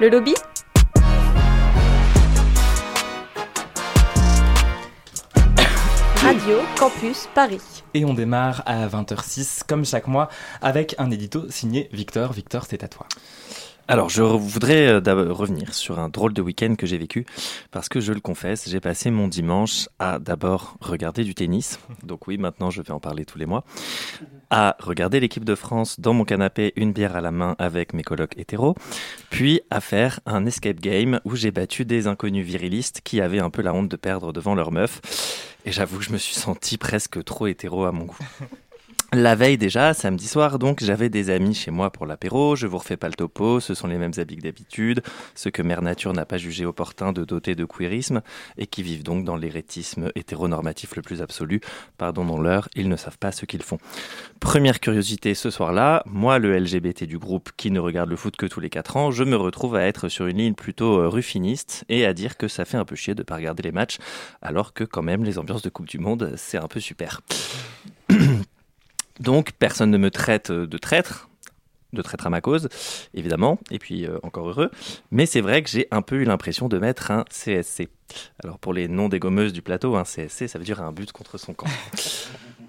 Le lobby Radio Campus Paris. Et on démarre à 20h06, comme chaque mois, avec un édito signé Victor. Victor, c'est à toi. Alors, je voudrais euh, revenir sur un drôle de week-end que j'ai vécu, parce que je le confesse, j'ai passé mon dimanche à d'abord regarder du tennis, donc oui, maintenant je vais en parler tous les mois, à regarder l'équipe de France dans mon canapé, une bière à la main avec mes colocs hétéros, puis à faire un escape game où j'ai battu des inconnus virilistes qui avaient un peu la honte de perdre devant leur meuf, et j'avoue je me suis senti presque trop hétéro à mon goût. La veille déjà, samedi soir, donc, j'avais des amis chez moi pour l'apéro. Je vous refais pas le topo, ce sont les mêmes habits que d'habitude, ceux que Mère Nature n'a pas jugé opportun de doter de queerisme et qui vivent donc dans l'hérétisme hétéronormatif le plus absolu. Pardon dans leur, ils ne savent pas ce qu'ils font. Première curiosité ce soir-là, moi, le LGBT du groupe qui ne regarde le foot que tous les 4 ans, je me retrouve à être sur une ligne plutôt euh, ruffiniste et à dire que ça fait un peu chier de pas regarder les matchs, alors que quand même les ambiances de Coupe du Monde, c'est un peu super. Donc personne ne me traite de traître, de traître à ma cause, évidemment, et puis euh, encore heureux. Mais c'est vrai que j'ai un peu eu l'impression de mettre un CSC. Alors pour les non-dégommeuses du plateau, un CSC, ça veut dire un but contre son camp.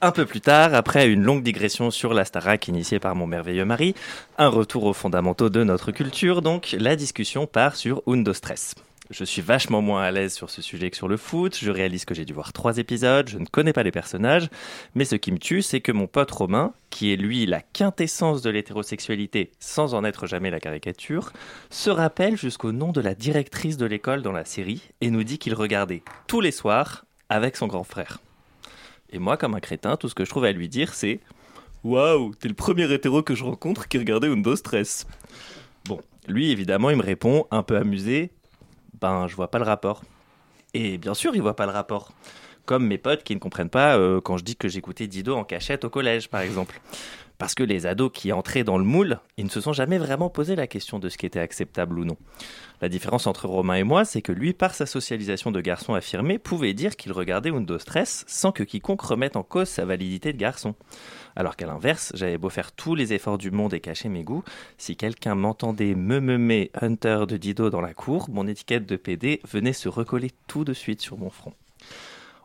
Un peu plus tard, après une longue digression sur la Starac initiée par mon merveilleux mari, un retour aux fondamentaux de notre culture, donc la discussion part sur Undo Stress. Je suis vachement moins à l'aise sur ce sujet que sur le foot. Je réalise que j'ai dû voir trois épisodes. Je ne connais pas les personnages. Mais ce qui me tue, c'est que mon pote Romain, qui est lui la quintessence de l'hétérosexualité sans en être jamais la caricature, se rappelle jusqu'au nom de la directrice de l'école dans la série et nous dit qu'il regardait tous les soirs avec son grand frère. Et moi, comme un crétin, tout ce que je trouve à lui dire, c'est Waouh, t'es le premier hétéro que je rencontre qui regardait Undo Stress. Bon, lui, évidemment, il me répond, un peu amusé ben je vois pas le rapport. Et bien sûr, il voit pas le rapport. Comme mes potes qui ne comprennent pas euh, quand je dis que j'écoutais Dido en cachette au collège, par exemple. Parce que les ados qui entraient dans le moule, ils ne se sont jamais vraiment posé la question de ce qui était acceptable ou non. La différence entre Romain et moi, c'est que lui, par sa socialisation de garçon affirmé, pouvait dire qu'il regardait Windows Stress sans que quiconque remette en cause sa validité de garçon. Alors qu'à l'inverse, j'avais beau faire tous les efforts du monde et cacher mes goûts, si quelqu'un m'entendait me meumer Hunter de Dido dans la cour, mon étiquette de PD venait se recoller tout de suite sur mon front.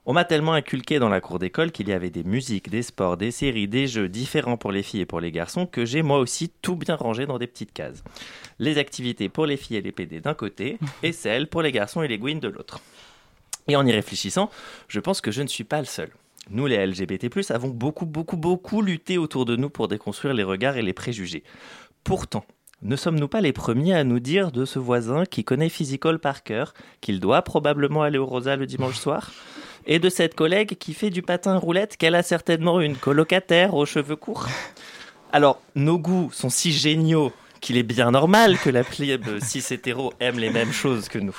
On m'a tellement inculqué dans la cour d'école qu'il y avait des musiques, des sports, des séries, des jeux différents pour les filles et pour les garçons que j'ai moi aussi tout bien rangé dans des petites cases. Les activités pour les filles et les PD d'un côté et celles pour les garçons et les gouines de l'autre. Et en y réfléchissant, je pense que je ne suis pas le seul. Nous, les LGBT, avons beaucoup, beaucoup, beaucoup lutté autour de nous pour déconstruire les regards et les préjugés. Pourtant, ne sommes-nous pas les premiers à nous dire de ce voisin qui connaît Physical par cœur qu'il doit probablement aller au Rosa le dimanche soir? Et de cette collègue qui fait du patin roulette qu'elle a certainement une colocataire aux cheveux courts. Alors, nos goûts sont si géniaux qu'il est bien normal que la plèbe cis hétéro aime les mêmes choses que nous.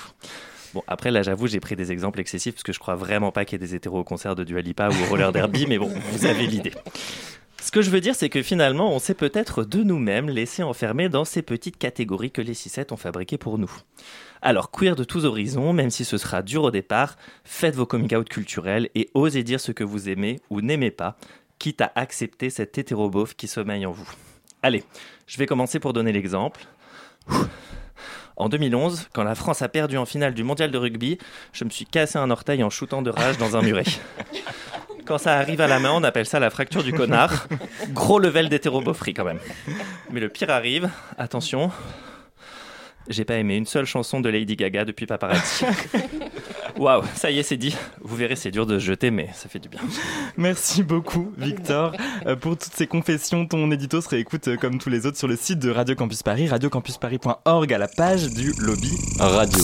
Bon, après, là, j'avoue, j'ai pris des exemples excessifs parce que je crois vraiment pas qu'il y ait des hétéros au concert de Dualipa ou au roller derby, mais bon, vous avez l'idée. Ce que je veux dire, c'est que finalement, on s'est peut-être de nous-mêmes laissé enfermer dans ces petites catégories que les 6 ont fabriquées pour nous. Alors, queer de tous horizons, même si ce sera dur au départ, faites vos coming out culturels et osez dire ce que vous aimez ou n'aimez pas, quitte à accepter cet hétérobof qui sommeille en vous. Allez, je vais commencer pour donner l'exemple. En 2011, quand la France a perdu en finale du mondial de rugby, je me suis cassé un orteil en shootant de rage dans un muret. Quand ça arrive à la main, on appelle ça la fracture du connard. Gros level d'hétérobofrie quand même. Mais le pire arrive, attention, j'ai pas aimé une seule chanson de Lady Gaga depuis Paparazzi. Waouh, ça y est, c'est dit. Vous verrez, c'est dur de se jeter, mais ça fait du bien. Merci beaucoup, Victor. Euh, pour toutes ces confessions, ton édito se réécoute euh, comme tous les autres sur le site de Radio Campus Paris, radiocampusparis.org à la page du lobby Radio.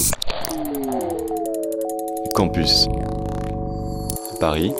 Campus. Paris